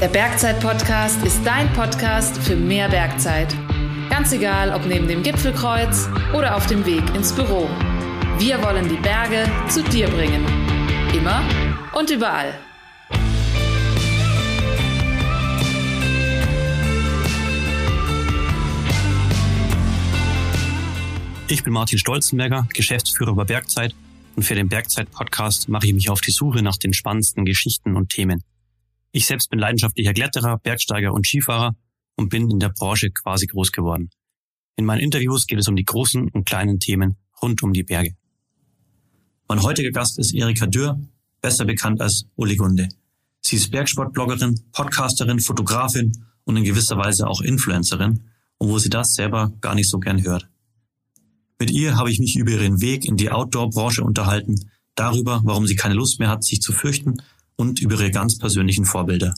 Der Bergzeit-Podcast ist dein Podcast für mehr Bergzeit. Ganz egal, ob neben dem Gipfelkreuz oder auf dem Weg ins Büro. Wir wollen die Berge zu dir bringen. Immer und überall. Ich bin Martin Stolzenberger, Geschäftsführer bei Bergzeit und für den Bergzeit-Podcast mache ich mich auf die Suche nach den spannendsten Geschichten und Themen. Ich selbst bin leidenschaftlicher Kletterer, Bergsteiger und Skifahrer und bin in der Branche quasi groß geworden. In meinen Interviews geht es um die großen und kleinen Themen rund um die Berge. Mein heutiger Gast ist Erika Dürr, besser bekannt als Uli Gunde. Sie ist Bergsportbloggerin, Podcasterin, Fotografin und in gewisser Weise auch Influencerin, obwohl sie das selber gar nicht so gern hört. Mit ihr habe ich mich über ihren Weg in die Outdoor-Branche unterhalten, darüber, warum sie keine Lust mehr hat, sich zu fürchten und über ihre ganz persönlichen Vorbilder.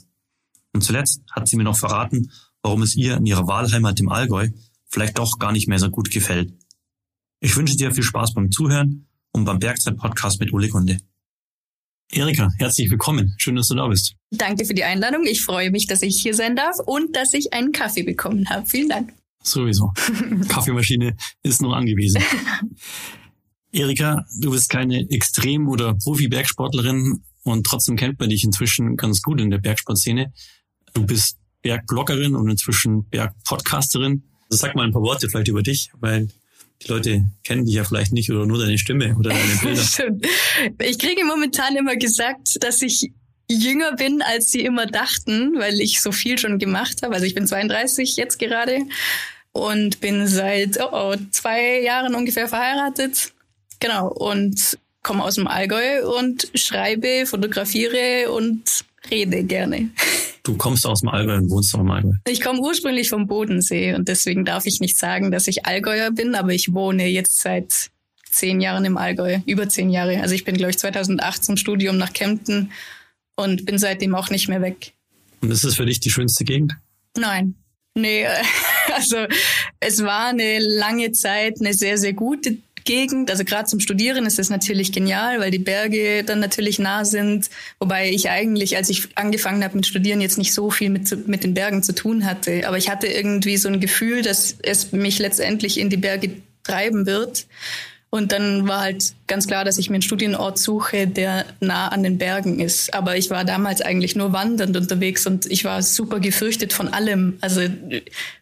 Und zuletzt hat sie mir noch verraten, warum es ihr in ihrer Wahlheimat im Allgäu vielleicht doch gar nicht mehr so gut gefällt. Ich wünsche dir viel Spaß beim Zuhören und beim Bergzeit-Podcast mit Uli Kunde. Erika, herzlich willkommen. Schön, dass du da bist. Danke für die Einladung. Ich freue mich, dass ich hier sein darf und dass ich einen Kaffee bekommen habe. Vielen Dank. Sowieso. Kaffeemaschine ist noch angewiesen. Erika, du bist keine Extrem- oder Profi-Bergsportlerin und trotzdem kennt man dich inzwischen ganz gut in der Bergsportszene. Du bist Bergbloggerin und inzwischen Bergpodcasterin. Also sag mal ein paar Worte vielleicht über dich, weil die Leute kennen dich ja vielleicht nicht oder nur deine Stimme oder deine Bilder. Ich kriege momentan immer gesagt, dass ich jünger bin, als sie immer dachten, weil ich so viel schon gemacht habe. Also ich bin 32 jetzt gerade und bin seit oh, oh, zwei Jahren ungefähr verheiratet. Genau. Und komme aus dem Allgäu und schreibe, fotografiere und rede gerne. Du kommst aus dem Allgäu und wohnst auch im Allgäu. Ich komme ursprünglich vom Bodensee und deswegen darf ich nicht sagen, dass ich Allgäuer bin, aber ich wohne jetzt seit zehn Jahren im Allgäu, über zehn Jahre. Also ich bin, glaube ich, 2008 zum Studium nach Kempten und bin seitdem auch nicht mehr weg. Und ist das für dich die schönste Gegend? Nein. Nee, also es war eine lange Zeit eine sehr, sehr gute Gegend. Also gerade zum Studieren ist es natürlich genial, weil die Berge dann natürlich nah sind. Wobei ich eigentlich, als ich angefangen habe mit Studieren, jetzt nicht so viel mit, mit den Bergen zu tun hatte. Aber ich hatte irgendwie so ein Gefühl, dass es mich letztendlich in die Berge treiben wird. Und dann war halt ganz klar, dass ich mir einen Studienort suche, der nah an den Bergen ist. Aber ich war damals eigentlich nur wandernd unterwegs und ich war super gefürchtet von allem. Also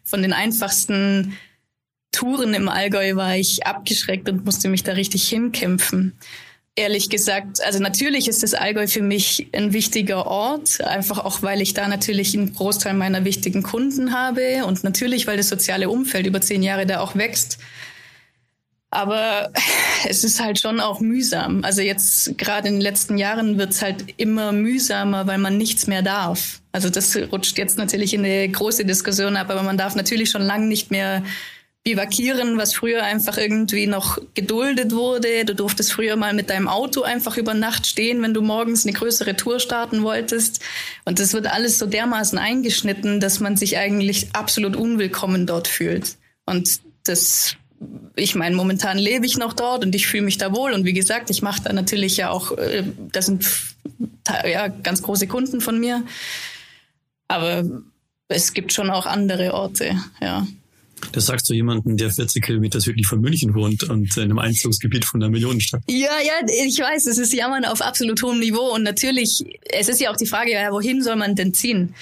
von den einfachsten Touren im Allgäu war ich abgeschreckt und musste mich da richtig hinkämpfen. Ehrlich gesagt, also natürlich ist das Allgäu für mich ein wichtiger Ort, einfach auch weil ich da natürlich einen Großteil meiner wichtigen Kunden habe und natürlich, weil das soziale Umfeld über zehn Jahre da auch wächst. Aber es ist halt schon auch mühsam. Also jetzt gerade in den letzten Jahren wird es halt immer mühsamer, weil man nichts mehr darf. Also das rutscht jetzt natürlich in eine große Diskussion ab, aber man darf natürlich schon lange nicht mehr bivakieren, was früher einfach irgendwie noch geduldet wurde. Du durftest früher mal mit deinem Auto einfach über Nacht stehen, wenn du morgens eine größere Tour starten wolltest. Und das wird alles so dermaßen eingeschnitten, dass man sich eigentlich absolut unwillkommen dort fühlt. Und das ich meine, momentan lebe ich noch dort und ich fühle mich da wohl. Und wie gesagt, ich mache da natürlich ja auch, äh, das sind ja ganz große Kunden von mir. Aber es gibt schon auch andere Orte, ja. Das sagst du jemanden, der 40 Kilometer südlich von München wohnt und in einem Einzugsgebiet von einer Millionenstadt. Ja, ja, ich weiß, es ist Jammern auf absolut hohem Niveau und natürlich, es ist ja auch die Frage, ja, wohin soll man denn ziehen?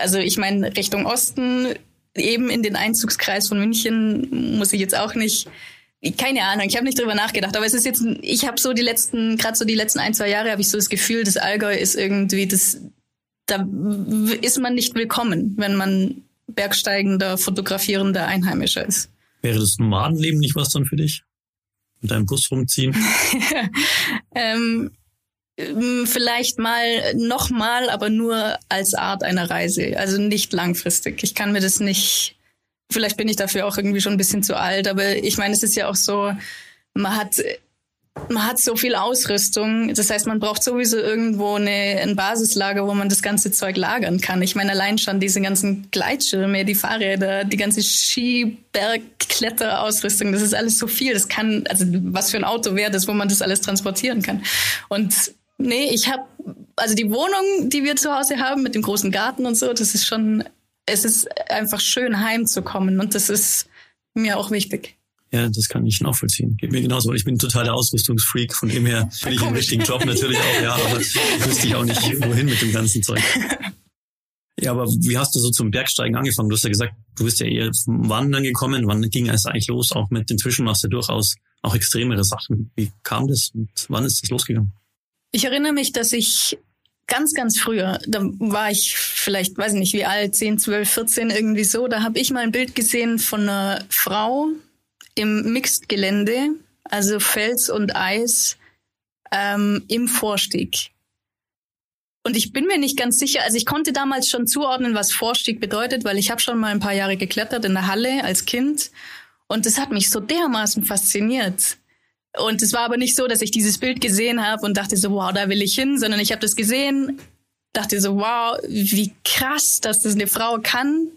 Also ich meine, Richtung Osten eben in den Einzugskreis von München muss ich jetzt auch nicht keine Ahnung, ich habe nicht drüber nachgedacht, aber es ist jetzt, ich habe so die letzten, gerade so die letzten ein, zwei Jahre habe ich so das Gefühl, das Allgäu ist irgendwie, das, da ist man nicht willkommen, wenn man bergsteigender, fotografierender Einheimischer ist. Wäre das Nomadenleben nicht was dann für dich? Mit deinem Bus rumziehen? ähm, ähm, vielleicht mal nochmal, aber nur als Art einer Reise, also nicht langfristig. Ich kann mir das nicht, vielleicht bin ich dafür auch irgendwie schon ein bisschen zu alt, aber ich meine, es ist ja auch so, man hat man hat so viel Ausrüstung. Das heißt, man braucht sowieso irgendwo eine, ein Basislager, wo man das ganze Zeug lagern kann. Ich meine, allein schon diese ganzen Gleitschirme, die Fahrräder, die ganze Skiberg-Kletterausrüstung, das ist alles so viel. Das kann, also was für ein Auto wäre das, wo man das alles transportieren kann. Und Nee, ich habe also die Wohnung, die wir zu Hause haben mit dem großen Garten und so, das ist schon, es ist einfach schön heimzukommen und das ist mir auch wichtig. Ja, das kann ich nachvollziehen. Geht mir genauso, weil ich bin totaler Ausrüstungsfreak. Von dem her bin ich im richtigen Job natürlich auch, ja, aber wüsste ich auch nicht, wohin mit dem ganzen Zeug. Ja, aber wie hast du so zum Bergsteigen angefangen? Du hast ja gesagt, du bist ja eher vom Wandern gekommen. Wann ging es eigentlich los? Auch mit inzwischen machst du durchaus auch extremere Sachen. Wie kam das und wann ist das losgegangen? Ich erinnere mich, dass ich ganz, ganz früher, da war ich vielleicht, weiß nicht wie alt, 10, 12, 14, irgendwie so, da habe ich mal ein Bild gesehen von einer Frau im Mixed-Gelände, also Fels und Eis, ähm, im Vorstieg. Und ich bin mir nicht ganz sicher, also ich konnte damals schon zuordnen, was Vorstieg bedeutet, weil ich habe schon mal ein paar Jahre geklettert in der Halle als Kind und das hat mich so dermaßen fasziniert. Und es war aber nicht so, dass ich dieses Bild gesehen habe und dachte so, wow, da will ich hin, sondern ich habe das gesehen, dachte so, wow, wie krass, dass das eine Frau kann.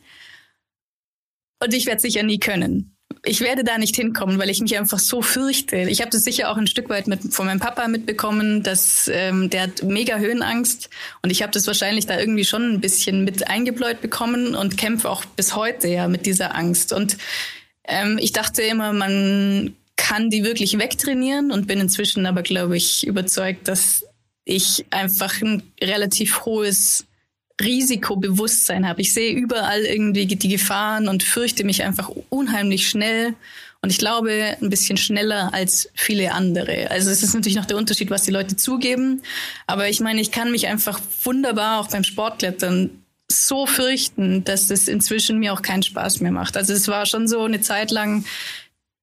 Und ich werde sicher nie können ich werde da nicht hinkommen, weil ich mich einfach so fürchte. Ich habe das sicher auch ein Stück weit mit, von meinem Papa mitbekommen, dass ähm, der hat mega Höhenangst und ich habe das wahrscheinlich da irgendwie schon ein bisschen mit eingebläut bekommen und kämpfe auch bis heute ja mit dieser Angst. Und ähm, ich dachte immer, man kann die wirklich wegtrainieren und bin inzwischen aber, glaube ich, überzeugt, dass ich einfach ein relativ hohes Risikobewusstsein habe. Ich sehe überall irgendwie die Gefahren und fürchte mich einfach unheimlich schnell. Und ich glaube, ein bisschen schneller als viele andere. Also es ist natürlich noch der Unterschied, was die Leute zugeben. Aber ich meine, ich kann mich einfach wunderbar auch beim Sportklettern so fürchten, dass es inzwischen mir auch keinen Spaß mehr macht. Also es war schon so eine Zeit lang,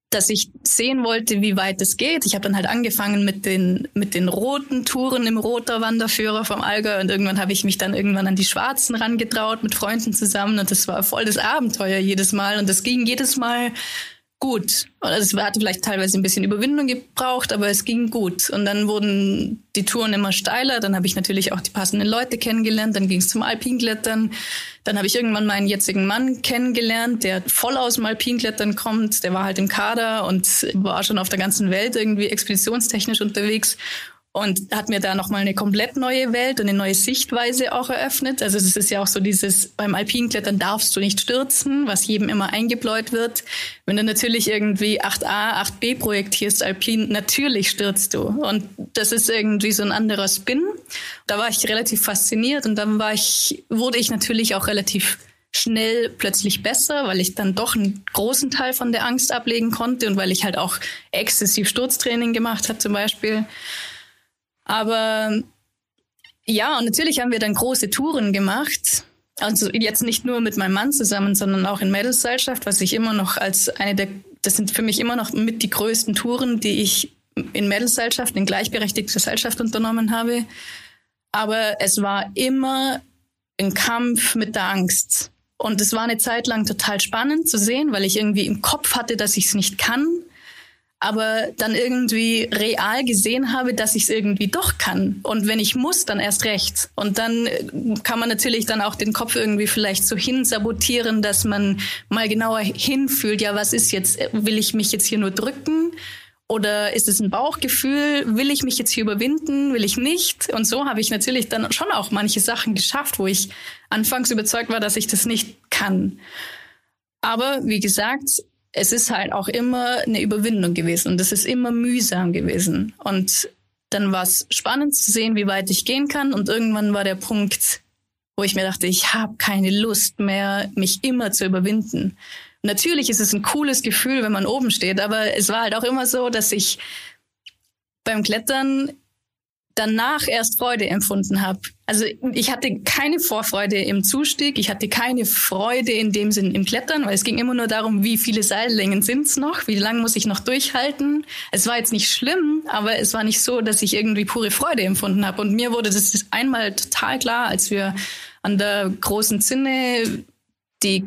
dass ich sehen wollte, wie weit es geht. Ich habe dann halt angefangen mit den mit den roten Touren im roter Wanderführer vom Allgäu und irgendwann habe ich mich dann irgendwann an die schwarzen rangetraut mit Freunden zusammen und das war voll das Abenteuer jedes Mal und das ging jedes Mal gut. Es hatte vielleicht teilweise ein bisschen Überwindung gebraucht, aber es ging gut. Und dann wurden die Touren immer steiler. Dann habe ich natürlich auch die passenden Leute kennengelernt. Dann ging es zum Alpinklettern. Dann habe ich irgendwann meinen jetzigen Mann kennengelernt, der voll aus dem Alpinklettern kommt. Der war halt im Kader und war schon auf der ganzen Welt irgendwie expeditionstechnisch unterwegs und hat mir da nochmal eine komplett neue Welt und eine neue Sichtweise auch eröffnet. Also es ist ja auch so dieses, beim Alpinklettern darfst du nicht stürzen, was jedem immer eingebläut wird. Wenn du natürlich irgendwie 8a, 8b projektierst alpin, natürlich stürzt du. Und das ist irgendwie so ein anderer Spin. Da war ich relativ fasziniert und dann war ich, wurde ich natürlich auch relativ schnell plötzlich besser, weil ich dann doch einen großen Teil von der Angst ablegen konnte und weil ich halt auch exzessiv Sturztraining gemacht habe zum Beispiel. Aber ja, und natürlich haben wir dann große Touren gemacht. Also jetzt nicht nur mit meinem Mann zusammen, sondern auch in Mädelsgesellschaft, was ich immer noch als eine der, das sind für mich immer noch mit die größten Touren, die ich in Mädelsgesellschaft, in gleichberechtigter Gesellschaft unternommen habe. Aber es war immer ein Kampf mit der Angst. Und es war eine Zeit lang total spannend zu sehen, weil ich irgendwie im Kopf hatte, dass ich es nicht kann aber dann irgendwie real gesehen habe, dass ich es irgendwie doch kann. Und wenn ich muss, dann erst recht. Und dann äh, kann man natürlich dann auch den Kopf irgendwie vielleicht so hinsabotieren, dass man mal genauer hinfühlt, ja, was ist jetzt, will ich mich jetzt hier nur drücken? Oder ist es ein Bauchgefühl? Will ich mich jetzt hier überwinden? Will ich nicht? Und so habe ich natürlich dann schon auch manche Sachen geschafft, wo ich anfangs überzeugt war, dass ich das nicht kann. Aber wie gesagt, es ist halt auch immer eine Überwindung gewesen und es ist immer mühsam gewesen. Und dann war es spannend zu sehen, wie weit ich gehen kann. Und irgendwann war der Punkt, wo ich mir dachte, ich habe keine Lust mehr, mich immer zu überwinden. Natürlich ist es ein cooles Gefühl, wenn man oben steht, aber es war halt auch immer so, dass ich beim Klettern danach erst Freude empfunden habe. Also ich hatte keine Vorfreude im Zustieg, ich hatte keine Freude in dem Sinn im Klettern, weil es ging immer nur darum, wie viele Seillängen sind's noch, wie lange muss ich noch durchhalten. Es war jetzt nicht schlimm, aber es war nicht so, dass ich irgendwie pure Freude empfunden habe. Und mir wurde das einmal total klar, als wir an der großen Zinne die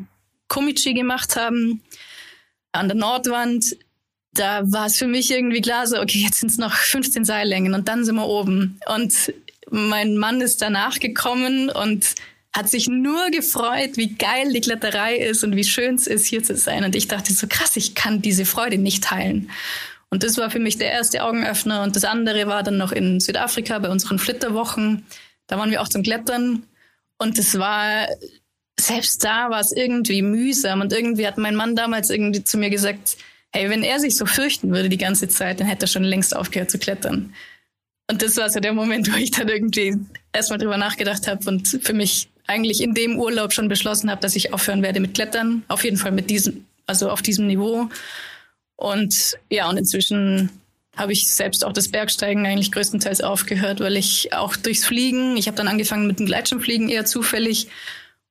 Komichi gemacht haben, an der Nordwand da war es für mich irgendwie klar, so, okay, jetzt sind es noch 15 Seillängen und dann sind wir oben. Und mein Mann ist danach gekommen und hat sich nur gefreut, wie geil die Kletterei ist und wie schön es ist, hier zu sein. Und ich dachte so, krass, ich kann diese Freude nicht teilen. Und das war für mich der erste Augenöffner. Und das andere war dann noch in Südafrika bei unseren Flitterwochen. Da waren wir auch zum Klettern und es war, selbst da war es irgendwie mühsam und irgendwie hat mein Mann damals irgendwie zu mir gesagt, hey, wenn er sich so fürchten würde die ganze Zeit, dann hätte er schon längst aufgehört zu klettern. Und das war so der Moment, wo ich dann irgendwie erstmal drüber nachgedacht habe und für mich eigentlich in dem Urlaub schon beschlossen habe, dass ich aufhören werde mit Klettern. Auf jeden Fall mit diesem, also auf diesem Niveau. Und ja, und inzwischen habe ich selbst auch das Bergsteigen eigentlich größtenteils aufgehört, weil ich auch durchs Fliegen, ich habe dann angefangen mit dem Gleitschirmfliegen eher zufällig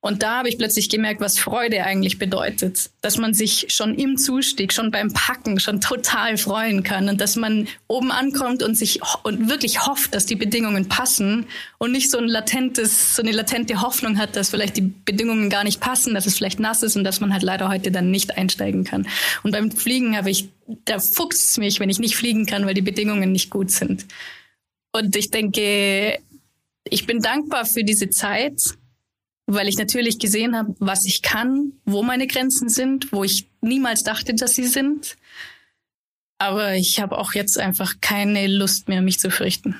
und da habe ich plötzlich gemerkt, was Freude eigentlich bedeutet. Dass man sich schon im Zustieg, schon beim Packen, schon total freuen kann und dass man oben ankommt und sich und wirklich hofft, dass die Bedingungen passen und nicht so ein latentes, so eine latente Hoffnung hat, dass vielleicht die Bedingungen gar nicht passen, dass es vielleicht nass ist und dass man halt leider heute dann nicht einsteigen kann. Und beim Fliegen habe ich, da fuchst es mich, wenn ich nicht fliegen kann, weil die Bedingungen nicht gut sind. Und ich denke, ich bin dankbar für diese Zeit weil ich natürlich gesehen habe, was ich kann, wo meine Grenzen sind, wo ich niemals dachte, dass sie sind. Aber ich habe auch jetzt einfach keine Lust mehr, mich zu fürchten.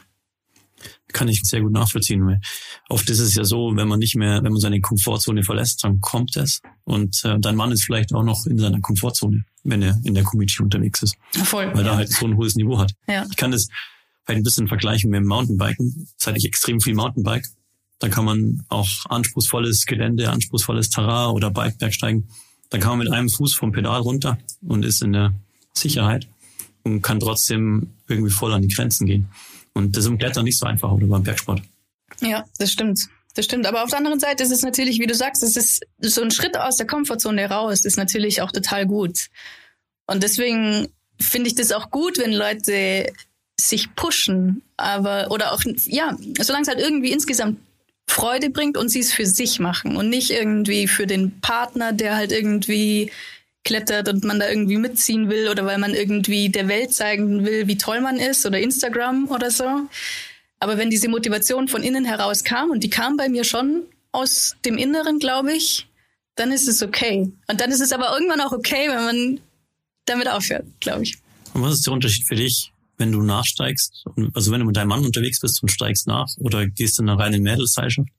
Kann ich sehr gut nachvollziehen, weil oft ist es ja so, wenn man nicht mehr, wenn man seine Komfortzone verlässt, dann kommt es. Und äh, dein Mann ist vielleicht auch noch in seiner Komfortzone, wenn er in der Community unterwegs ist. Voll. Weil ja. er halt so ein hohes Niveau hat. Ja. Ich kann das vielleicht ein bisschen vergleichen mit dem Mountainbiken. Seit ich extrem viel Mountainbike da kann man auch anspruchsvolles Gelände, anspruchsvolles Terrain oder Bikebergsteigen. Da kann man mit einem Fuß vom Pedal runter und ist in der Sicherheit und kann trotzdem irgendwie voll an die Grenzen gehen. Und das ist im Klettern nicht so einfach oder beim Bergsport. Ja, das stimmt. Das stimmt. Aber auf der anderen Seite ist es natürlich, wie du sagst, es ist so ein Schritt aus der Komfortzone raus, ist natürlich auch total gut. Und deswegen finde ich das auch gut, wenn Leute sich pushen, aber oder auch ja, solange es halt irgendwie insgesamt Freude bringt und sie es für sich machen und nicht irgendwie für den Partner, der halt irgendwie klettert und man da irgendwie mitziehen will oder weil man irgendwie der Welt zeigen will, wie toll man ist oder Instagram oder so. Aber wenn diese Motivation von innen heraus kam und die kam bei mir schon aus dem Inneren, glaube ich, dann ist es okay. Und dann ist es aber irgendwann auch okay, wenn man damit aufhört, glaube ich. Und was ist der Unterschied für dich wenn du nachsteigst? Also wenn du mit deinem Mann unterwegs bist und steigst nach oder gehst in eine reine Mädelszeitschaft?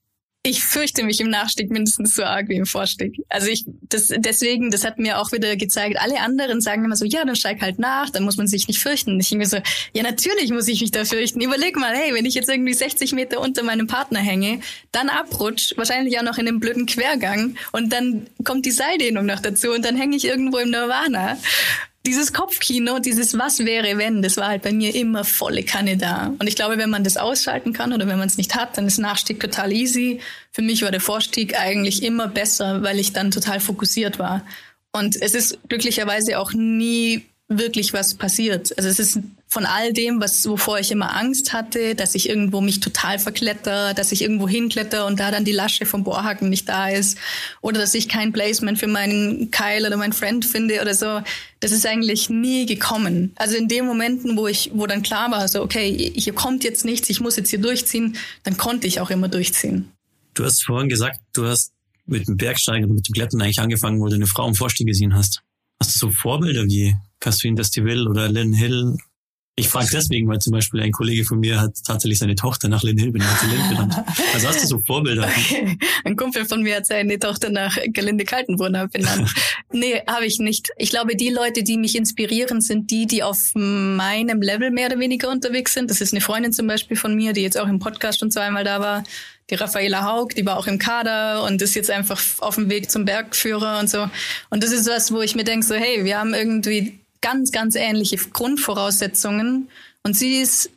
Ich fürchte mich im Nachstieg mindestens so arg wie im Vorstieg. Also ich, das, deswegen, das hat mir auch wieder gezeigt, alle anderen sagen immer so, ja, dann steig halt nach, dann muss man sich nicht fürchten. Ich denke mir so, ja, natürlich muss ich mich da fürchten. Überleg mal, hey, wenn ich jetzt irgendwie 60 Meter unter meinem Partner hänge, dann abrutsch, wahrscheinlich auch noch in einem blöden Quergang und dann kommt die Seildehnung noch dazu und dann hänge ich irgendwo im Nirvana dieses Kopfkino, dieses Was wäre wenn, das war halt bei mir immer volle Kanne da. Und ich glaube, wenn man das ausschalten kann oder wenn man es nicht hat, dann ist Nachstieg total easy. Für mich war der Vorstieg eigentlich immer besser, weil ich dann total fokussiert war. Und es ist glücklicherweise auch nie wirklich was passiert. Also es ist von all dem, was wovor ich immer Angst hatte, dass ich irgendwo mich total verkletter, dass ich irgendwo hinkletter und da dann die Lasche vom Bohrhaken nicht da ist oder dass ich kein Placement für meinen Keil oder meinen Friend finde oder so. Das ist eigentlich nie gekommen. Also in den Momenten, wo ich, wo dann klar war, so okay, hier kommt jetzt nichts, ich muss jetzt hier durchziehen, dann konnte ich auch immer durchziehen. Du hast vorhin gesagt, du hast mit dem Bergsteigen und mit dem Klettern eigentlich angefangen, wo du eine Frau im Vorstieg gesehen hast. Hast du so Vorbilder wie Catherine Destiville oder Lynn Hill ich frage deswegen, weil zum Beispiel ein Kollege von mir hat tatsächlich seine Tochter nach Lynn Hill benannt. benannt. Also hast du so Vorbilder? ein Kumpel von mir hat seine Tochter nach Gelinde Kaltenbrunner benannt. nee, habe ich nicht. Ich glaube, die Leute, die mich inspirieren, sind die, die auf meinem Level mehr oder weniger unterwegs sind. Das ist eine Freundin zum Beispiel von mir, die jetzt auch im Podcast schon zweimal da war. Die Raffaela Haug, die war auch im Kader und ist jetzt einfach auf dem Weg zum Bergführer und so. Und das ist was, wo ich mir denke, so, hey, wir haben irgendwie ganz, ganz ähnliche Grundvoraussetzungen. Und sie ist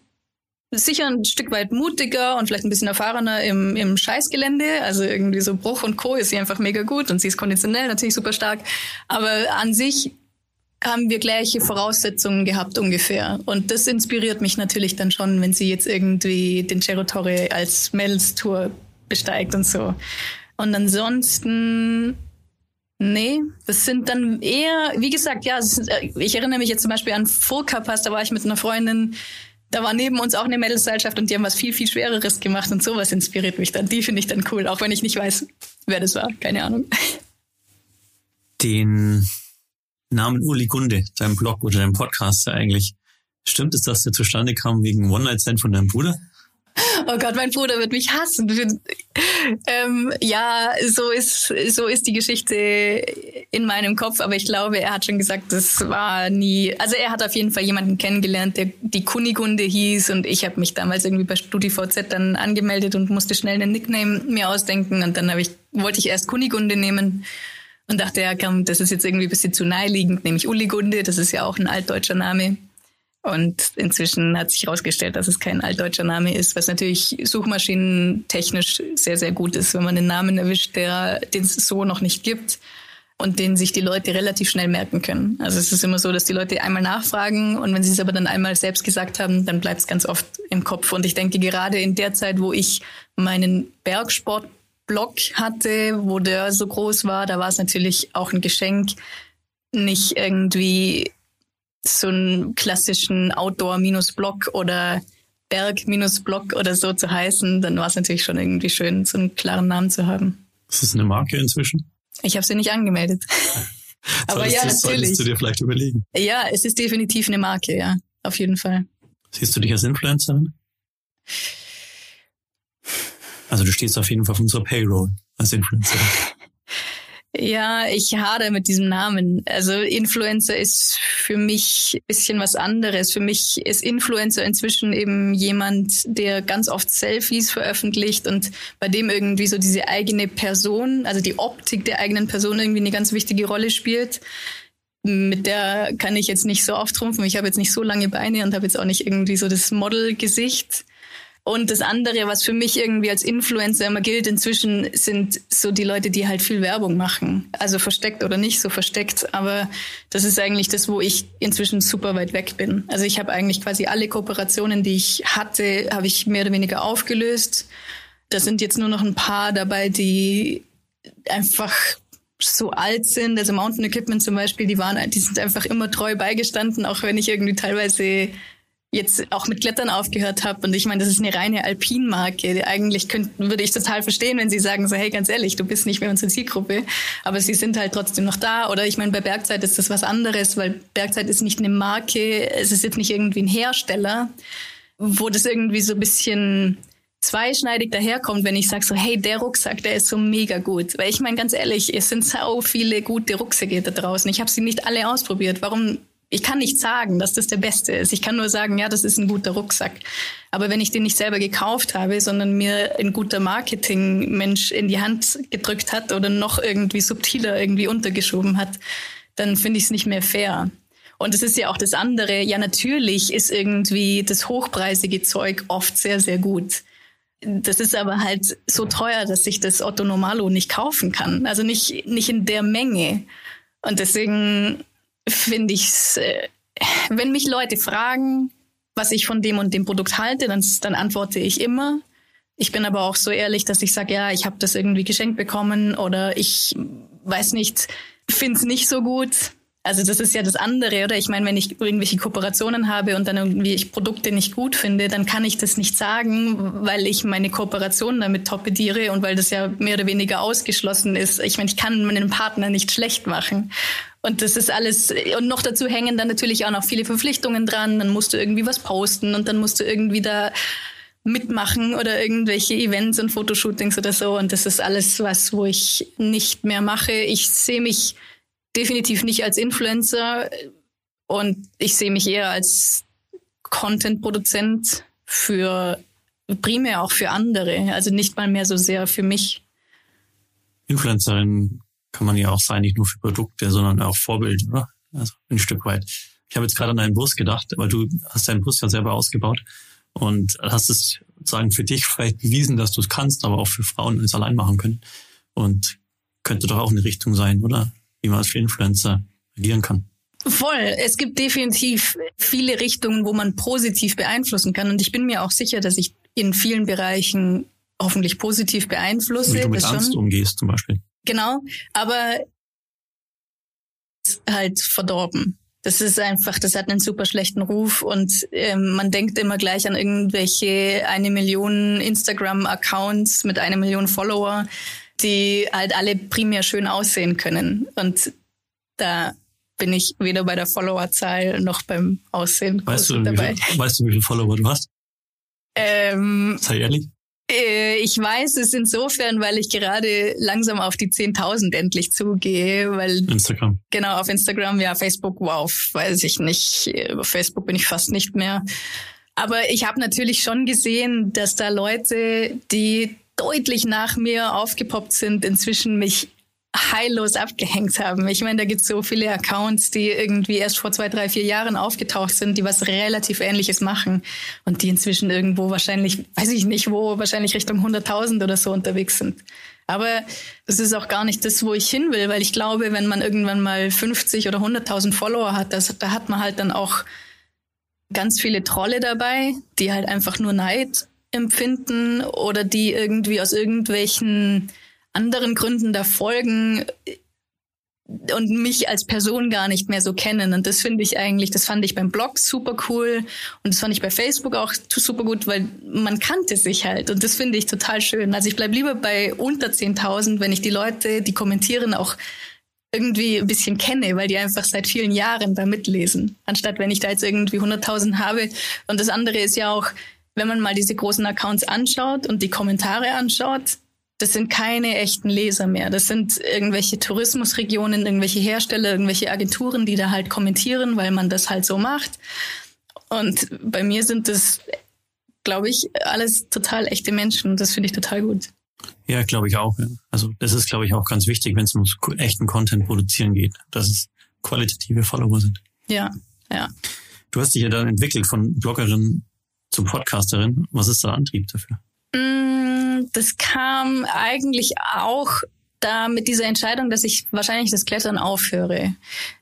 sicher ein Stück weit mutiger und vielleicht ein bisschen erfahrener im, im Scheißgelände. Also irgendwie so Bruch und Co. ist sie einfach mega gut und sie ist konditionell natürlich super stark. Aber an sich haben wir gleiche Voraussetzungen gehabt ungefähr. Und das inspiriert mich natürlich dann schon, wenn sie jetzt irgendwie den Cerro Torre als Mädels Tour besteigt und so. Und ansonsten Nee, das sind dann eher, wie gesagt, ja, ist, äh, ich erinnere mich jetzt zum Beispiel an Furka-Pass, da war ich mit einer Freundin, da war neben uns auch eine Mädelsgesellschaft und die haben was viel, viel Schwereres gemacht und sowas inspiriert mich dann. Die finde ich dann cool, auch wenn ich nicht weiß, wer das war. Keine Ahnung. Den Namen Uli Gunde, deinem Blog oder deinem Podcast eigentlich, stimmt es, dass der zustande kam wegen One-Night-Stand von deinem Bruder? Oh Gott, mein Bruder wird mich hassen. Ähm, ja, so ist, so ist die Geschichte in meinem Kopf, aber ich glaube, er hat schon gesagt, das war nie, also er hat auf jeden Fall jemanden kennengelernt, der die Kunigunde hieß und ich habe mich damals irgendwie bei StudiVZ dann angemeldet und musste schnell einen Nickname mir ausdenken und dann ich, wollte ich erst Kunigunde nehmen und dachte, ja komm, das ist jetzt irgendwie ein bisschen zu naheliegend, nämlich Uligunde, das ist ja auch ein altdeutscher Name. Und inzwischen hat sich herausgestellt, dass es kein altdeutscher Name ist, was natürlich suchmaschinentechnisch sehr, sehr gut ist, wenn man einen Namen erwischt, der den es so noch nicht gibt und den sich die Leute relativ schnell merken können. Also es ist immer so, dass die Leute einmal nachfragen und wenn sie es aber dann einmal selbst gesagt haben, dann bleibt es ganz oft im Kopf. Und ich denke, gerade in der Zeit, wo ich meinen Bergsportblog hatte, wo der so groß war, da war es natürlich auch ein Geschenk, nicht irgendwie so einen klassischen Outdoor-Blog oder Berg-Blog oder so zu heißen, dann war es natürlich schon irgendwie schön, so einen klaren Namen zu haben. Ist das eine Marke inzwischen? Ich habe sie nicht angemeldet. Aber ja, das natürlich. Du dir vielleicht überlegen. Ja, es ist definitiv eine Marke, ja, auf jeden Fall. Siehst du dich als Influencerin? Also du stehst auf jeden Fall auf unserer Payroll als Influencerin. Ja, ich hade mit diesem Namen. Also Influencer ist für mich bisschen was anderes. Für mich ist Influencer inzwischen eben jemand, der ganz oft Selfies veröffentlicht und bei dem irgendwie so diese eigene Person, also die Optik der eigenen Person irgendwie eine ganz wichtige Rolle spielt. Mit der kann ich jetzt nicht so auftrumpfen. Ich habe jetzt nicht so lange Beine und habe jetzt auch nicht irgendwie so das Modelgesicht. Und das andere, was für mich irgendwie als Influencer immer gilt inzwischen, sind so die Leute, die halt viel Werbung machen. Also versteckt oder nicht so versteckt. Aber das ist eigentlich das, wo ich inzwischen super weit weg bin. Also ich habe eigentlich quasi alle Kooperationen, die ich hatte, habe ich mehr oder weniger aufgelöst. Da sind jetzt nur noch ein paar dabei, die einfach so alt sind. Also Mountain Equipment zum Beispiel, die waren, die sind einfach immer treu beigestanden, auch wenn ich irgendwie teilweise jetzt auch mit Klettern aufgehört habe. Und ich meine, das ist eine reine Alpinmarke. Eigentlich könnten, würde ich total verstehen, wenn sie sagen so, hey, ganz ehrlich, du bist nicht mehr unsere Zielgruppe. Aber sie sind halt trotzdem noch da. Oder ich meine, bei Bergzeit ist das was anderes, weil Bergzeit ist nicht eine Marke, es ist jetzt nicht irgendwie ein Hersteller, wo das irgendwie so ein bisschen zweischneidig daherkommt, wenn ich sage so, hey, der Rucksack, der ist so mega gut. Weil ich meine, ganz ehrlich, es sind so viele gute Rucksäcke da draußen. Ich habe sie nicht alle ausprobiert. Warum ich kann nicht sagen, dass das der beste ist. Ich kann nur sagen, ja, das ist ein guter Rucksack. Aber wenn ich den nicht selber gekauft habe, sondern mir ein guter Marketingmensch in die Hand gedrückt hat oder noch irgendwie subtiler irgendwie untergeschoben hat, dann finde ich es nicht mehr fair. Und es ist ja auch das andere. Ja, natürlich ist irgendwie das hochpreisige Zeug oft sehr, sehr gut. Das ist aber halt so teuer, dass ich das Otto Normalo nicht kaufen kann. Also nicht, nicht in der Menge. Und deswegen finde ich es, äh, wenn mich Leute fragen, was ich von dem und dem Produkt halte, dann, dann antworte ich immer. Ich bin aber auch so ehrlich, dass ich sage, ja, ich habe das irgendwie geschenkt bekommen oder ich weiß nicht, finde es nicht so gut. Also das ist ja das andere, oder? Ich meine, wenn ich irgendwelche Kooperationen habe und dann irgendwie ich Produkte nicht gut finde, dann kann ich das nicht sagen, weil ich meine Kooperation damit torpediere und weil das ja mehr oder weniger ausgeschlossen ist. Ich meine, ich kann meinen Partner nicht schlecht machen. Und das ist alles, und noch dazu hängen dann natürlich auch noch viele Verpflichtungen dran. Dann musst du irgendwie was posten und dann musst du irgendwie da mitmachen oder irgendwelche Events und Fotoshootings oder so. Und das ist alles was, wo ich nicht mehr mache. Ich sehe mich definitiv nicht als Influencer und ich sehe mich eher als Content-Produzent für primär auch für andere, also nicht mal mehr so sehr für mich. Influencerin kann man ja auch sein, nicht nur für Produkte, sondern auch Vorbild, oder? Also ein Stück weit. Ich habe jetzt gerade an deinen Bus gedacht, weil du hast deinen Bus ja selber ausgebaut und hast es sozusagen für dich vielleicht bewiesen, dass du es kannst, aber auch für Frauen es allein machen können. Und könnte doch auch eine Richtung sein, oder? Wie man als Influencer agieren kann. Voll. Es gibt definitiv viele Richtungen, wo man positiv beeinflussen kann. Und ich bin mir auch sicher, dass ich in vielen Bereichen hoffentlich positiv beeinflusse. Wie du mit Angst schon. umgehst zum Beispiel. Genau, aber halt verdorben. Das ist einfach, das hat einen super schlechten Ruf und ähm, man denkt immer gleich an irgendwelche eine Million Instagram-Accounts mit einer Million Follower, die halt alle primär schön aussehen können. Und da bin ich weder bei der Followerzahl noch beim Aussehen weißt du, dabei. Viel, weißt du, wie viele Follower du hast? Ähm, Sei ehrlich. Äh, ich weiß es insofern, weil ich gerade langsam auf die 10.000 endlich zugehe, weil Instagram. Genau, auf Instagram, ja, Facebook, wow, weiß ich nicht. Über Facebook bin ich fast nicht mehr. Aber ich habe natürlich schon gesehen, dass da Leute, die deutlich nach mir aufgepoppt sind, inzwischen mich heillos abgehängt haben. Ich meine, da gibt es so viele Accounts, die irgendwie erst vor zwei, drei, vier Jahren aufgetaucht sind, die was relativ Ähnliches machen und die inzwischen irgendwo wahrscheinlich, weiß ich nicht wo, wahrscheinlich Richtung 100.000 oder so unterwegs sind. Aber das ist auch gar nicht das, wo ich hin will, weil ich glaube, wenn man irgendwann mal 50 oder 100.000 Follower hat, das, da hat man halt dann auch ganz viele Trolle dabei, die halt einfach nur Neid empfinden oder die irgendwie aus irgendwelchen anderen Gründen da folgen und mich als Person gar nicht mehr so kennen. Und das finde ich eigentlich, das fand ich beim Blog super cool und das fand ich bei Facebook auch super gut, weil man kannte sich halt und das finde ich total schön. Also ich bleib lieber bei unter 10.000, wenn ich die Leute, die kommentieren, auch irgendwie ein bisschen kenne, weil die einfach seit vielen Jahren da mitlesen, anstatt wenn ich da jetzt irgendwie 100.000 habe. Und das andere ist ja auch, wenn man mal diese großen Accounts anschaut und die Kommentare anschaut, das sind keine echten Leser mehr. Das sind irgendwelche Tourismusregionen, irgendwelche Hersteller, irgendwelche Agenturen, die da halt kommentieren, weil man das halt so macht. Und bei mir sind das, glaube ich, alles total echte Menschen. Das finde ich total gut. Ja, glaube ich auch. Ja. Also das ist, glaube ich, auch ganz wichtig, wenn es ums echten Content produzieren geht, dass es qualitative Follower sind. Ja, ja. Du hast dich ja dann entwickelt von Bloggerin zu Podcasterin. Was ist der Antrieb dafür? Mm, das kam eigentlich auch da mit dieser Entscheidung, dass ich wahrscheinlich das Klettern aufhöre.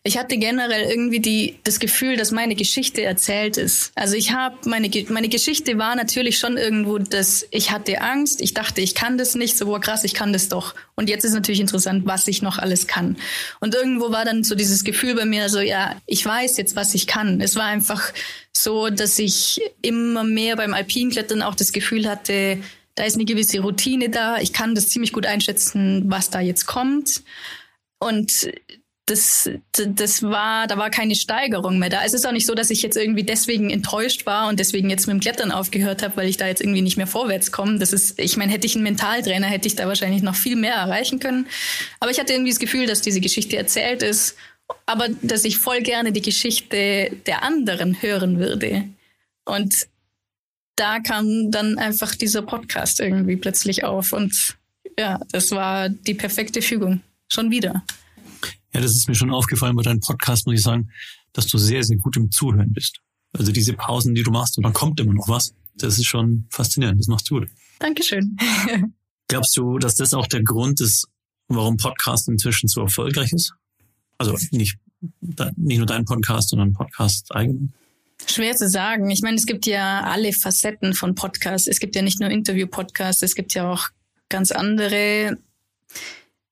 Ich hatte generell irgendwie die, das Gefühl, dass meine Geschichte erzählt ist. Also ich habe meine meine Geschichte war natürlich schon irgendwo, dass ich hatte Angst, ich dachte, ich kann das nicht, so boah, krass, ich kann das doch. Und jetzt ist natürlich interessant, was ich noch alles kann. Und irgendwo war dann so dieses Gefühl bei mir, so ja, ich weiß jetzt, was ich kann. Es war einfach so, dass ich immer mehr beim Alpinklettern auch das Gefühl hatte, da ist eine gewisse Routine da. Ich kann das ziemlich gut einschätzen, was da jetzt kommt. Und das, das war, da war keine Steigerung mehr da. Es ist auch nicht so, dass ich jetzt irgendwie deswegen enttäuscht war und deswegen jetzt mit dem Klettern aufgehört habe, weil ich da jetzt irgendwie nicht mehr vorwärts komme. Das ist, ich meine, hätte ich einen Mentaltrainer, hätte ich da wahrscheinlich noch viel mehr erreichen können. Aber ich hatte irgendwie das Gefühl, dass diese Geschichte erzählt ist, aber dass ich voll gerne die Geschichte der anderen hören würde. Und da kam dann einfach dieser Podcast irgendwie plötzlich auf und ja, das war die perfekte Fügung. Schon wieder. Ja, das ist mir schon aufgefallen bei deinem Podcast, muss ich sagen, dass du sehr, sehr gut im Zuhören bist. Also diese Pausen, die du machst und dann kommt immer noch was. Das ist schon faszinierend. Das machst du gut. Dankeschön. Glaubst du, dass das auch der Grund ist, warum Podcast inzwischen so erfolgreich ist? Also nicht, nicht nur dein Podcast, sondern Podcast allgemein? Schwer zu sagen. Ich meine, es gibt ja alle Facetten von Podcasts. Es gibt ja nicht nur Interview-Podcasts, es gibt ja auch ganz andere.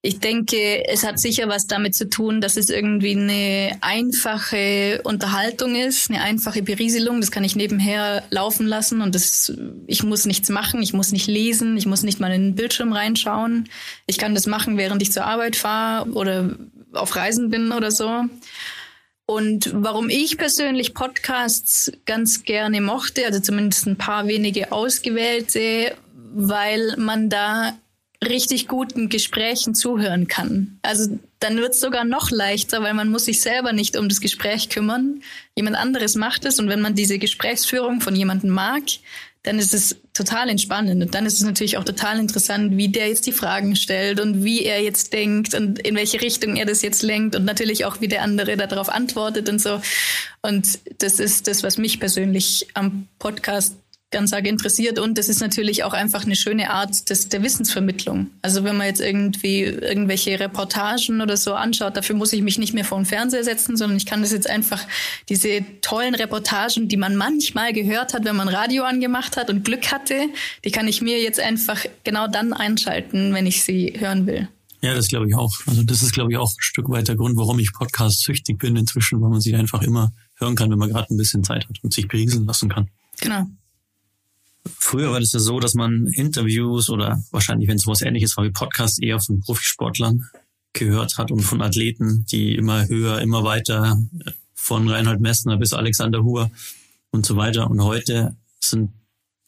Ich denke, es hat sicher was damit zu tun, dass es irgendwie eine einfache Unterhaltung ist, eine einfache Berieselung. Das kann ich nebenher laufen lassen und das, ich muss nichts machen, ich muss nicht lesen, ich muss nicht mal in den Bildschirm reinschauen. Ich kann das machen, während ich zur Arbeit fahre oder auf Reisen bin oder so. Und warum ich persönlich Podcasts ganz gerne mochte, also zumindest ein paar wenige ausgewählte, weil man da richtig guten Gesprächen zuhören kann. Also dann wird es sogar noch leichter, weil man muss sich selber nicht um das Gespräch kümmern. Jemand anderes macht es und wenn man diese Gesprächsführung von jemandem mag, dann ist es total entspannend. Und dann ist es natürlich auch total interessant, wie der jetzt die Fragen stellt und wie er jetzt denkt und in welche Richtung er das jetzt lenkt und natürlich auch, wie der andere darauf antwortet und so. Und das ist das, was mich persönlich am Podcast ganz arg interessiert und das ist natürlich auch einfach eine schöne Art des, der Wissensvermittlung. Also wenn man jetzt irgendwie irgendwelche Reportagen oder so anschaut, dafür muss ich mich nicht mehr vor den Fernseher setzen, sondern ich kann das jetzt einfach, diese tollen Reportagen, die man manchmal gehört hat, wenn man Radio angemacht hat und Glück hatte, die kann ich mir jetzt einfach genau dann einschalten, wenn ich sie hören will. Ja, das glaube ich auch. Also das ist, glaube ich, auch ein Stück weit der Grund, warum ich Podcast süchtig bin inzwischen, weil man sie einfach immer hören kann, wenn man gerade ein bisschen Zeit hat und sich berieseln lassen kann. Genau. Früher war das ja so, dass man Interviews oder wahrscheinlich, wenn es was ähnliches war wie Podcasts, eher von Profisportlern gehört hat und von Athleten, die immer höher, immer weiter von Reinhold Messner bis Alexander Huhr und so weiter. Und heute sind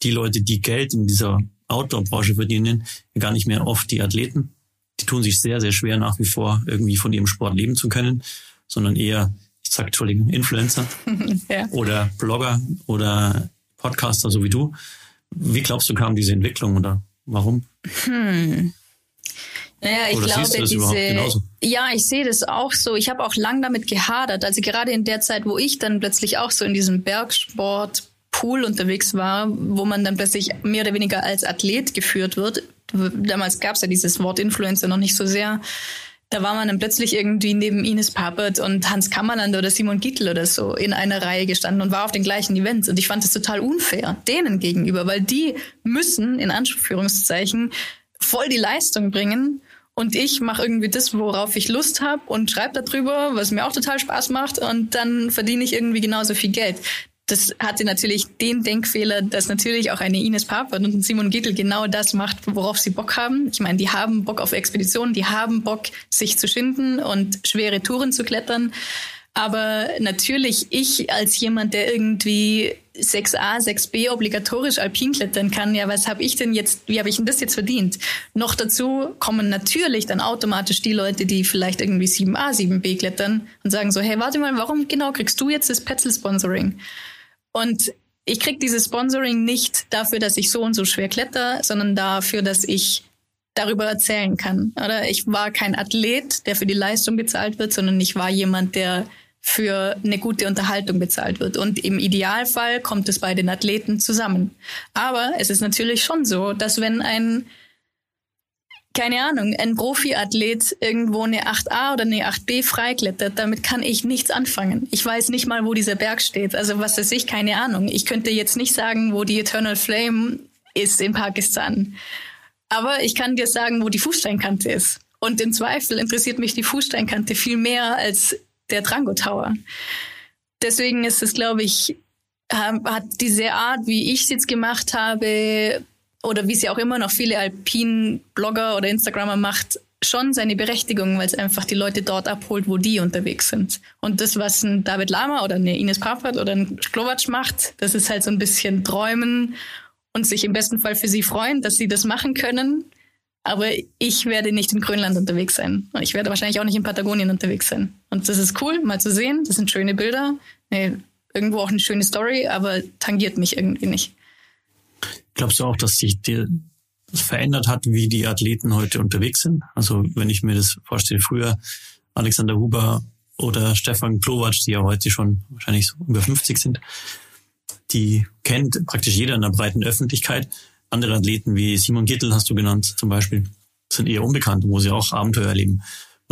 die Leute, die Geld in dieser Outdoor-Branche verdienen, gar nicht mehr oft die Athleten. Die tun sich sehr, sehr schwer nach wie vor irgendwie von ihrem Sport leben zu können, sondern eher, ich sag Entschuldigung, Influencer ja. oder Blogger oder Podcaster, so wie du. Wie glaubst du, kam diese Entwicklung oder warum? Hm. Naja, ich Oder glaube, diese. Ja, ich sehe das auch so. Ich habe auch lang damit gehadert. Also gerade in der Zeit, wo ich dann plötzlich auch so in diesem Bergsport Pool unterwegs war, wo man dann plötzlich mehr oder weniger als Athlet geführt wird. Damals gab es ja dieses Wort Influencer noch nicht so sehr. Da war man dann plötzlich irgendwie neben Ines Papert und Hans Kammerland oder Simon Gittel oder so in einer Reihe gestanden und war auf den gleichen Events. Und ich fand das total unfair denen gegenüber, weil die müssen in Anführungszeichen voll die Leistung bringen und ich mache irgendwie das, worauf ich Lust habe und schreibe darüber, was mir auch total Spaß macht und dann verdiene ich irgendwie genauso viel Geld. Das hatte natürlich den Denkfehler, dass natürlich auch eine Ines Papert und ein Simon Gittel genau das macht, worauf sie Bock haben. Ich meine, die haben Bock auf Expeditionen, die haben Bock, sich zu schinden und schwere Touren zu klettern. Aber natürlich ich als jemand, der irgendwie 6a, 6b obligatorisch alpin klettern kann, ja, was habe ich denn jetzt, wie habe ich denn das jetzt verdient? Noch dazu kommen natürlich dann automatisch die Leute, die vielleicht irgendwie 7a, 7b klettern und sagen so, hey, warte mal, warum genau kriegst du jetzt das Petzl-Sponsoring? Und ich krieg dieses Sponsoring nicht dafür, dass ich so und so schwer kletter, sondern dafür, dass ich darüber erzählen kann. Oder ich war kein Athlet, der für die Leistung bezahlt wird, sondern ich war jemand, der für eine gute Unterhaltung bezahlt wird. Und im Idealfall kommt es bei den Athleten zusammen. Aber es ist natürlich schon so, dass wenn ein, keine Ahnung, ein Profiathlet irgendwo eine 8a oder eine 8b freiklettert, damit kann ich nichts anfangen. Ich weiß nicht mal, wo dieser Berg steht. Also was weiß ich, keine Ahnung. Ich könnte jetzt nicht sagen, wo die Eternal Flame ist in Pakistan. Aber ich kann dir sagen, wo die Fußsteinkante ist. Und im Zweifel interessiert mich die Fußsteinkante viel mehr als der Drango Tower. Deswegen ist es, glaube ich, hat diese Art, wie ich es jetzt gemacht habe, oder wie sie auch immer noch viele Alpin-Blogger oder Instagrammer macht, schon seine Berechtigung, weil es einfach die Leute dort abholt, wo die unterwegs sind. Und das, was ein David Lama oder eine Ines Papert oder ein Klovac macht, das ist halt so ein bisschen träumen und sich im besten Fall für sie freuen, dass sie das machen können. Aber ich werde nicht in Grönland unterwegs sein. Und ich werde wahrscheinlich auch nicht in Patagonien unterwegs sein. Und das ist cool, mal zu sehen. Das sind schöne Bilder. Nee, irgendwo auch eine schöne Story, aber tangiert mich irgendwie nicht. Glaubst du auch, dass sich dir das verändert hat, wie die Athleten heute unterwegs sind? Also wenn ich mir das vorstelle, früher Alexander Huber oder Stefan Klowatsch, die ja heute schon wahrscheinlich so über 50 sind, die kennt praktisch jeder in der breiten Öffentlichkeit andere Athleten wie Simon Gittel hast du genannt zum Beispiel, sind eher unbekannt, wo sie auch Abenteuer erleben.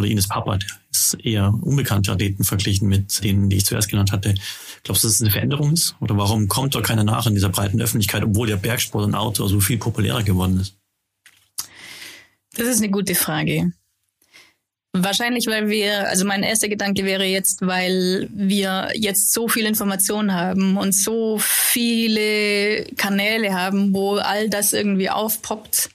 Oder Ines Pappert ist eher unbekannte Athleten verglichen mit denen, die ich zuerst genannt hatte. Glaubst du, dass es eine Veränderung ist? Oder warum kommt da keiner nach in dieser breiten Öffentlichkeit, obwohl der Bergsport und Outdoor so viel populärer geworden ist? Das ist eine gute Frage. Wahrscheinlich, weil wir, also mein erster Gedanke wäre jetzt, weil wir jetzt so viel Information haben und so viele Kanäle haben, wo all das irgendwie aufpoppt,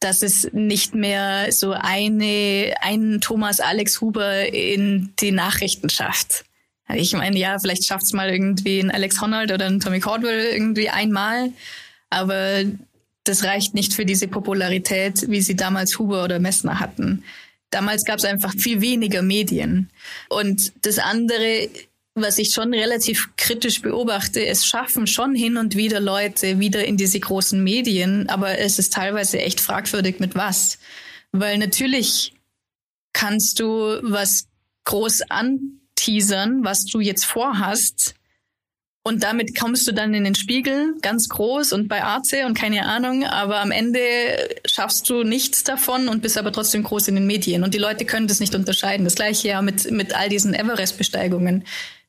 dass es nicht mehr so eine, einen Thomas Alex Huber in die Nachrichten schafft. Ich meine, ja, vielleicht schafft es mal irgendwie ein Alex Honnold oder ein Tommy Caldwell irgendwie einmal, aber das reicht nicht für diese Popularität, wie sie damals Huber oder Messner hatten. Damals gab es einfach viel weniger Medien. Und das andere, was ich schon relativ kritisch beobachte, es schaffen schon hin und wieder Leute wieder in diese großen Medien, aber es ist teilweise echt fragwürdig mit was. Weil natürlich kannst du was groß anteasern, was du jetzt vorhast, und damit kommst du dann in den Spiegel, ganz groß und bei Arce und keine Ahnung, aber am Ende schaffst du nichts davon und bist aber trotzdem groß in den Medien. Und die Leute können das nicht unterscheiden. Das gleiche ja mit, mit all diesen Everest-Besteigungen.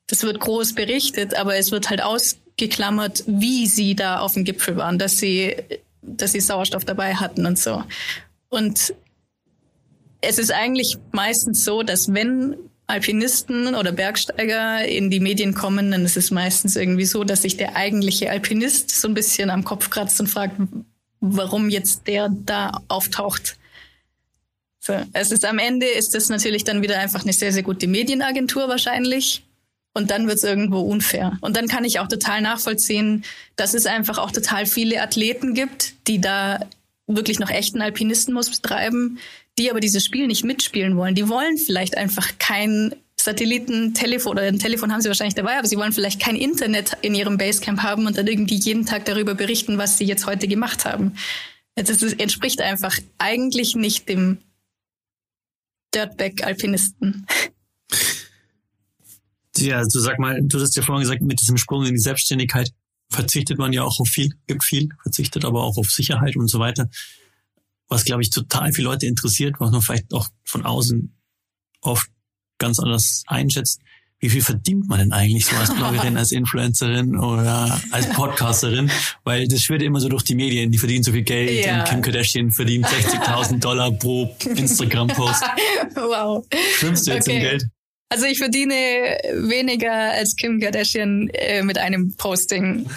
Das wird groß berichtet, aber es wird halt ausgeklammert, wie sie da auf dem Gipfel waren, dass sie, dass sie Sauerstoff dabei hatten und so. Und es ist eigentlich meistens so, dass wenn Alpinisten oder Bergsteiger in die Medien kommen, dann ist es meistens irgendwie so, dass sich der eigentliche Alpinist so ein bisschen am Kopf kratzt und fragt, warum jetzt der da auftaucht. So, es ist am Ende ist das natürlich dann wieder einfach eine sehr, sehr gute Medienagentur wahrscheinlich. Und dann wird es irgendwo unfair. Und dann kann ich auch total nachvollziehen, dass es einfach auch total viele Athleten gibt, die da wirklich noch echten Alpinismus betreiben, die aber dieses Spiel nicht mitspielen wollen. Die wollen vielleicht einfach kein Satellitentelefon oder ein Telefon haben sie wahrscheinlich dabei, aber sie wollen vielleicht kein Internet in ihrem Basecamp haben und dann irgendwie jeden Tag darüber berichten, was sie jetzt heute gemacht haben. Das entspricht einfach eigentlich nicht dem Dirtbag-Alpinisten. Ja, also sag mal, du hast ja vorhin gesagt, mit diesem Sprung in die Selbstständigkeit verzichtet man ja auch auf viel, gibt viel, verzichtet aber auch auf Sicherheit und so weiter. Was, glaube ich, total viele Leute interessiert, was man vielleicht auch von außen oft ganz anders einschätzt. Wie viel verdient man denn eigentlich so als Bloggerin, als Influencerin oder als Podcasterin? Weil das schwirrt immer so durch die Medien, die verdienen so viel Geld ja. und Kim Kardashian verdient 60.000 Dollar pro Instagram-Post. Wow. Schwimmst du jetzt okay. im Geld? Also ich verdiene weniger als Kim Kardashian äh, mit einem Posting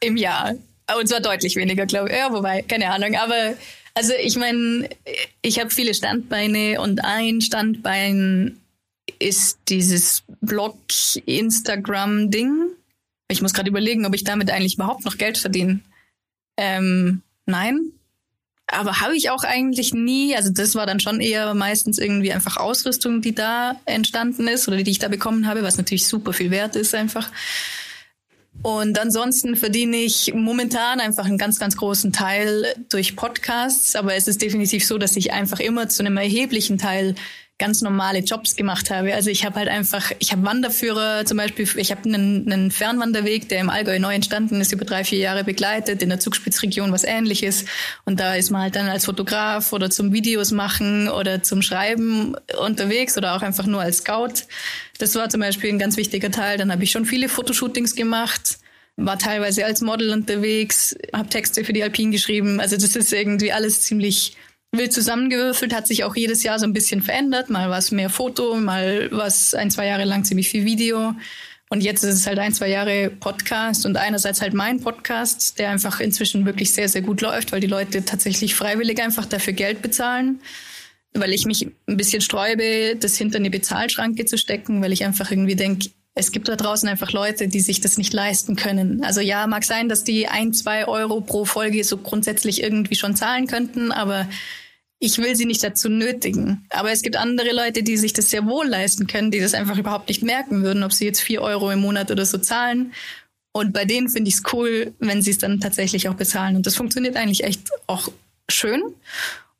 im Jahr. Und zwar deutlich weniger, glaube ich. Ja, wobei, keine Ahnung. Aber also ich meine, ich habe viele Standbeine und ein Standbein ist dieses Blog-Instagram-Ding. Ich muss gerade überlegen, ob ich damit eigentlich überhaupt noch Geld verdiene. Ähm, nein, aber habe ich auch eigentlich nie. Also das war dann schon eher meistens irgendwie einfach Ausrüstung, die da entstanden ist oder die ich da bekommen habe, was natürlich super viel wert ist einfach. Und ansonsten verdiene ich momentan einfach einen ganz, ganz großen Teil durch Podcasts. Aber es ist definitiv so, dass ich einfach immer zu einem erheblichen Teil ganz normale Jobs gemacht habe. Also ich habe halt einfach, ich habe Wanderführer zum Beispiel, ich habe einen, einen Fernwanderweg, der im Allgäu neu entstanden ist, über drei, vier Jahre begleitet, in der Zugspitzregion was ähnliches. Und da ist man halt dann als Fotograf oder zum Videos machen oder zum Schreiben unterwegs oder auch einfach nur als Scout. Das war zum Beispiel ein ganz wichtiger Teil. Dann habe ich schon viele Fotoshootings gemacht war teilweise als Model unterwegs, habe Texte für die Alpine geschrieben. Also das ist irgendwie alles ziemlich wild zusammengewürfelt, hat sich auch jedes Jahr so ein bisschen verändert. Mal war es mehr Foto, mal war es ein, zwei Jahre lang ziemlich viel Video. Und jetzt ist es halt ein, zwei Jahre Podcast und einerseits halt mein Podcast, der einfach inzwischen wirklich sehr, sehr gut läuft, weil die Leute tatsächlich freiwillig einfach dafür Geld bezahlen. Weil ich mich ein bisschen sträube, das hinter eine Bezahlschranke zu stecken, weil ich einfach irgendwie denke, es gibt da draußen einfach Leute, die sich das nicht leisten können. Also ja, mag sein, dass die ein, zwei Euro pro Folge so grundsätzlich irgendwie schon zahlen könnten, aber ich will sie nicht dazu nötigen. Aber es gibt andere Leute, die sich das sehr wohl leisten können, die das einfach überhaupt nicht merken würden, ob sie jetzt vier Euro im Monat oder so zahlen. Und bei denen finde ich es cool, wenn sie es dann tatsächlich auch bezahlen. Und das funktioniert eigentlich echt auch schön.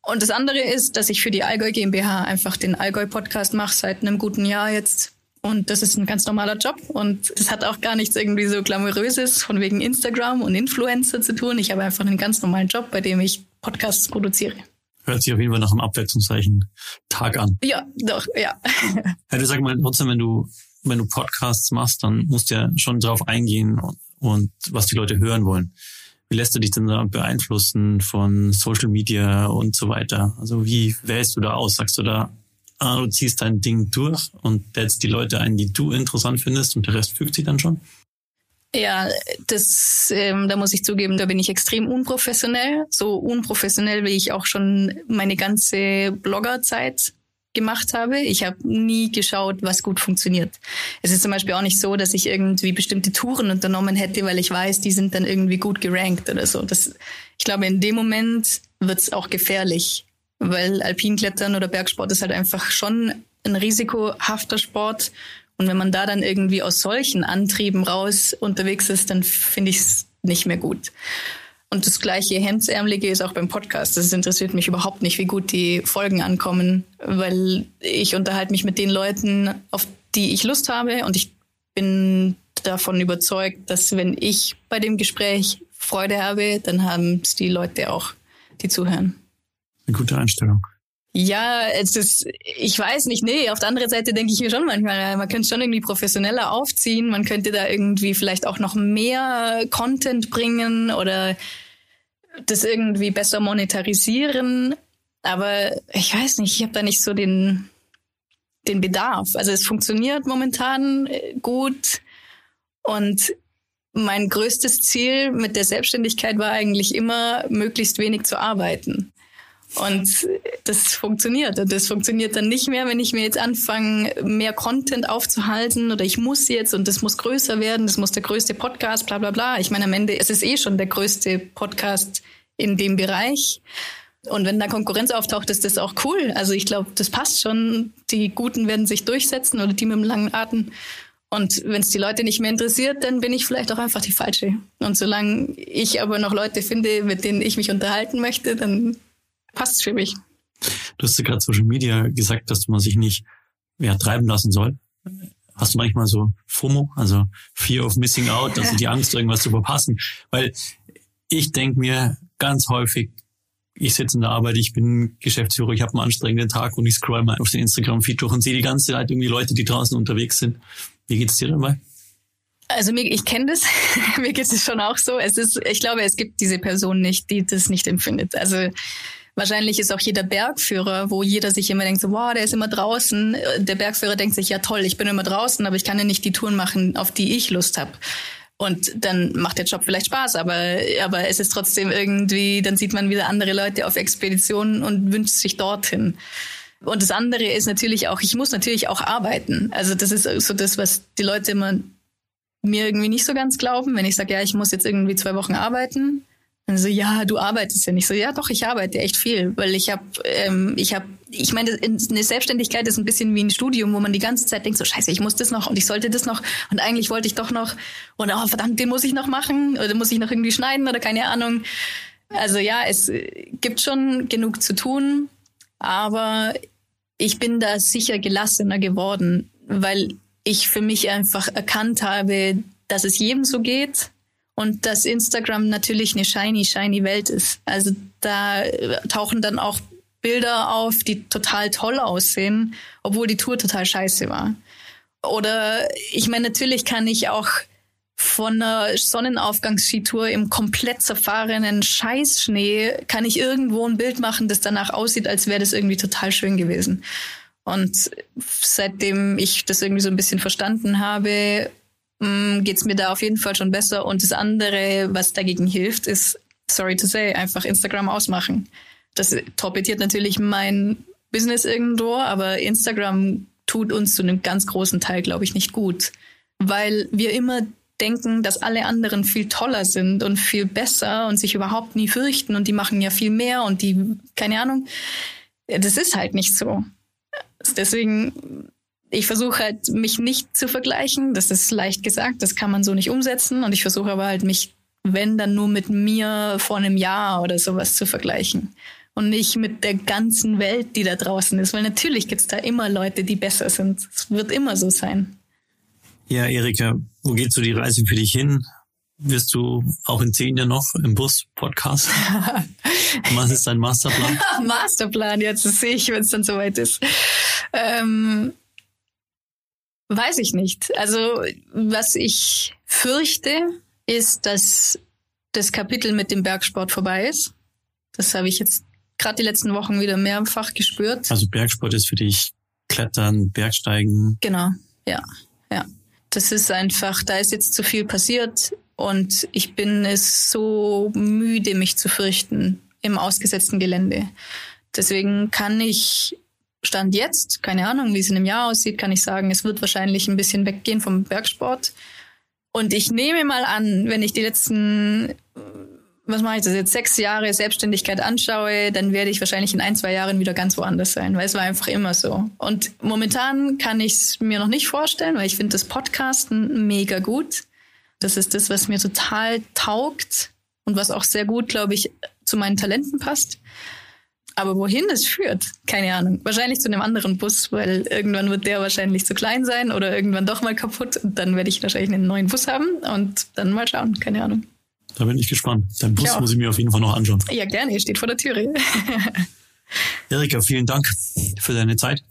Und das andere ist, dass ich für die Allgäu GmbH einfach den Allgäu-Podcast mache seit einem guten Jahr jetzt. Und das ist ein ganz normaler Job. Und das hat auch gar nichts irgendwie so glamouröses von wegen Instagram und Influencer zu tun. Ich habe einfach einen ganz normalen Job, bei dem ich Podcasts produziere. Hört sich auf jeden Fall nach einem abwechslungsreichen Tag an. Ja, doch, ja. ja du sag mal trotzdem, wenn du, wenn du Podcasts machst, dann musst du ja schon drauf eingehen und, und was die Leute hören wollen. Wie lässt du dich denn da beeinflussen von Social Media und so weiter? Also wie wählst du da aus? Sagst du da, ah, du ziehst dein Ding durch und lädst die Leute ein, die du interessant findest und der Rest fügt sich dann schon? Ja, das, ähm, da muss ich zugeben, da bin ich extrem unprofessionell. So unprofessionell, wie ich auch schon meine ganze Bloggerzeit gemacht habe. Ich habe nie geschaut, was gut funktioniert. Es ist zum Beispiel auch nicht so, dass ich irgendwie bestimmte Touren unternommen hätte, weil ich weiß, die sind dann irgendwie gut gerankt oder so. Das, ich glaube, in dem Moment wird's auch gefährlich, weil Alpinklettern oder Bergsport ist halt einfach schon ein risikohafter Sport und wenn man da dann irgendwie aus solchen Antrieben raus unterwegs ist, dann finde ich es nicht mehr gut. Und das gleiche Hemdsärmelige ist auch beim Podcast. Das interessiert mich überhaupt nicht, wie gut die Folgen ankommen, weil ich unterhalte mich mit den Leuten, auf die ich Lust habe und ich bin davon überzeugt, dass wenn ich bei dem Gespräch Freude habe, dann haben es die Leute auch, die zuhören. Eine gute Einstellung. Ja, es ist, ich weiß nicht, nee, auf der anderen Seite denke ich mir schon manchmal, man könnte schon irgendwie professioneller aufziehen, man könnte da irgendwie vielleicht auch noch mehr Content bringen oder das irgendwie besser monetarisieren. Aber ich weiß nicht, ich habe da nicht so den, den Bedarf. Also es funktioniert momentan äh, gut und mein größtes Ziel mit der Selbstständigkeit war eigentlich immer, möglichst wenig zu arbeiten. Und das funktioniert. Und das funktioniert dann nicht mehr, wenn ich mir jetzt anfange, mehr Content aufzuhalten oder ich muss jetzt und das muss größer werden, das muss der größte Podcast, bla bla bla. Ich meine, am Ende ist es eh schon der größte Podcast in dem Bereich. Und wenn da Konkurrenz auftaucht, ist das auch cool. Also ich glaube, das passt schon. Die Guten werden sich durchsetzen oder die mit dem langen Atem. Und wenn es die Leute nicht mehr interessiert, dann bin ich vielleicht auch einfach die Falsche. Und solange ich aber noch Leute finde, mit denen ich mich unterhalten möchte, dann passt für mich. Du hast ja gerade Social Media gesagt, dass man sich nicht ja, treiben lassen soll. Hast du manchmal so FOMO, also Fear of Missing Out, also die Angst, irgendwas zu verpassen? Weil ich denke mir ganz häufig, ich sitze in der Arbeit, ich bin Geschäftsführer, ich habe einen anstrengenden Tag und ich scroll mal auf den Instagram-Feed durch und sehe die ganze Zeit irgendwie Leute, die draußen unterwegs sind. Wie geht's dir dabei? Also mir, ich kenne das, mir geht es schon auch so. Es ist, ich glaube, es gibt diese Person nicht, die das nicht empfindet. Also Wahrscheinlich ist auch jeder Bergführer, wo jeder sich immer denkt, so, wow, der ist immer draußen. Der Bergführer denkt sich, ja toll, ich bin immer draußen, aber ich kann ja nicht die Touren machen, auf die ich Lust habe. Und dann macht der Job vielleicht Spaß, aber, aber es ist trotzdem irgendwie, dann sieht man wieder andere Leute auf Expeditionen und wünscht sich dorthin. Und das andere ist natürlich auch, ich muss natürlich auch arbeiten. Also das ist so das, was die Leute immer mir irgendwie nicht so ganz glauben, wenn ich sage, ja, ich muss jetzt irgendwie zwei Wochen arbeiten. Dann so, ja, du arbeitest ja nicht so. Ja, doch, ich arbeite echt viel, weil ich habe, ähm, ich habe, ich meine, eine Selbstständigkeit ist ein bisschen wie ein Studium, wo man die ganze Zeit denkt, so Scheiße, ich muss das noch und ich sollte das noch und eigentlich wollte ich doch noch und oh verdammt, den muss ich noch machen oder muss ich noch irgendwie schneiden oder keine Ahnung. Also ja, es gibt schon genug zu tun, aber ich bin da sicher gelassener geworden, weil ich für mich einfach erkannt habe, dass es jedem so geht und dass Instagram natürlich eine shiny, shiny Welt ist. Also da tauchen dann auch Bilder auf, die total toll aussehen, obwohl die Tour total scheiße war. Oder ich meine, natürlich kann ich auch von einer Sonnenaufgangsskitour im komplett zerfahrenen Scheißschnee kann ich irgendwo ein Bild machen, das danach aussieht, als wäre das irgendwie total schön gewesen. Und seitdem ich das irgendwie so ein bisschen verstanden habe, geht es mir da auf jeden Fall schon besser. Und das andere, was dagegen hilft, ist, sorry to say, einfach Instagram ausmachen. Das torpediert natürlich mein Business irgendwo, aber Instagram tut uns zu einem ganz großen Teil, glaube ich, nicht gut. Weil wir immer denken, dass alle anderen viel toller sind und viel besser und sich überhaupt nie fürchten und die machen ja viel mehr und die, keine Ahnung. Das ist halt nicht so. Deswegen ich versuche halt, mich nicht zu vergleichen. Das ist leicht gesagt, das kann man so nicht umsetzen. Und ich versuche aber halt, mich, wenn dann nur mit mir vor einem Jahr oder sowas zu vergleichen. Und nicht mit der ganzen Welt, die da draußen ist. Weil natürlich gibt's da immer Leute, die besser sind. Es wird immer so sein. Ja, Erika, wo geht so die Reise für dich hin? Wirst du auch in zehn Jahren noch im Bus Podcast? Was ist dein Masterplan? Masterplan, jetzt sehe ich, wenn es dann soweit ist. Ähm, Weiß ich nicht. Also was ich fürchte, ist, dass das Kapitel mit dem Bergsport vorbei ist. Das habe ich jetzt gerade die letzten Wochen wieder mehrfach gespürt. Also Bergsport ist für dich Klettern, Bergsteigen. Genau, ja, ja. Das ist einfach, da ist jetzt zu viel passiert und ich bin es so müde, mich zu fürchten im ausgesetzten Gelände. Deswegen kann ich Stand jetzt, keine Ahnung, wie es in einem Jahr aussieht, kann ich sagen, es wird wahrscheinlich ein bisschen weggehen vom Bergsport. Und ich nehme mal an, wenn ich die letzten, was mache ich das jetzt, sechs Jahre Selbstständigkeit anschaue, dann werde ich wahrscheinlich in ein, zwei Jahren wieder ganz woanders sein, weil es war einfach immer so. Und momentan kann ich es mir noch nicht vorstellen, weil ich finde das Podcasten mega gut. Das ist das, was mir total taugt und was auch sehr gut, glaube ich, zu meinen Talenten passt. Aber wohin es führt, keine Ahnung. Wahrscheinlich zu einem anderen Bus, weil irgendwann wird der wahrscheinlich zu klein sein oder irgendwann doch mal kaputt. Und dann werde ich wahrscheinlich einen neuen Bus haben und dann mal schauen, keine Ahnung. Da bin ich gespannt. Dein Bus ich muss ich mir auf jeden Fall noch anschauen. Ja, gerne, er steht vor der Türe. Erika, vielen Dank für deine Zeit.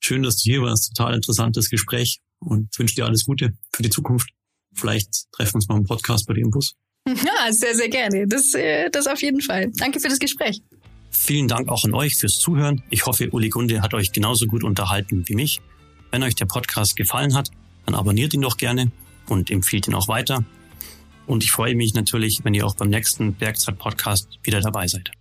Schön, dass du hier warst. Total interessantes Gespräch und wünsche dir alles Gute für die Zukunft. Vielleicht treffen wir uns mal im Podcast bei dir im Bus. Ja, sehr, sehr gerne. Das, äh, das auf jeden Fall. Danke für das Gespräch. Vielen Dank auch an euch fürs Zuhören. Ich hoffe, Uli Gunde hat euch genauso gut unterhalten wie mich. Wenn euch der Podcast gefallen hat, dann abonniert ihn doch gerne und empfiehlt ihn auch weiter. Und ich freue mich natürlich, wenn ihr auch beim nächsten Bergzeit-Podcast wieder dabei seid.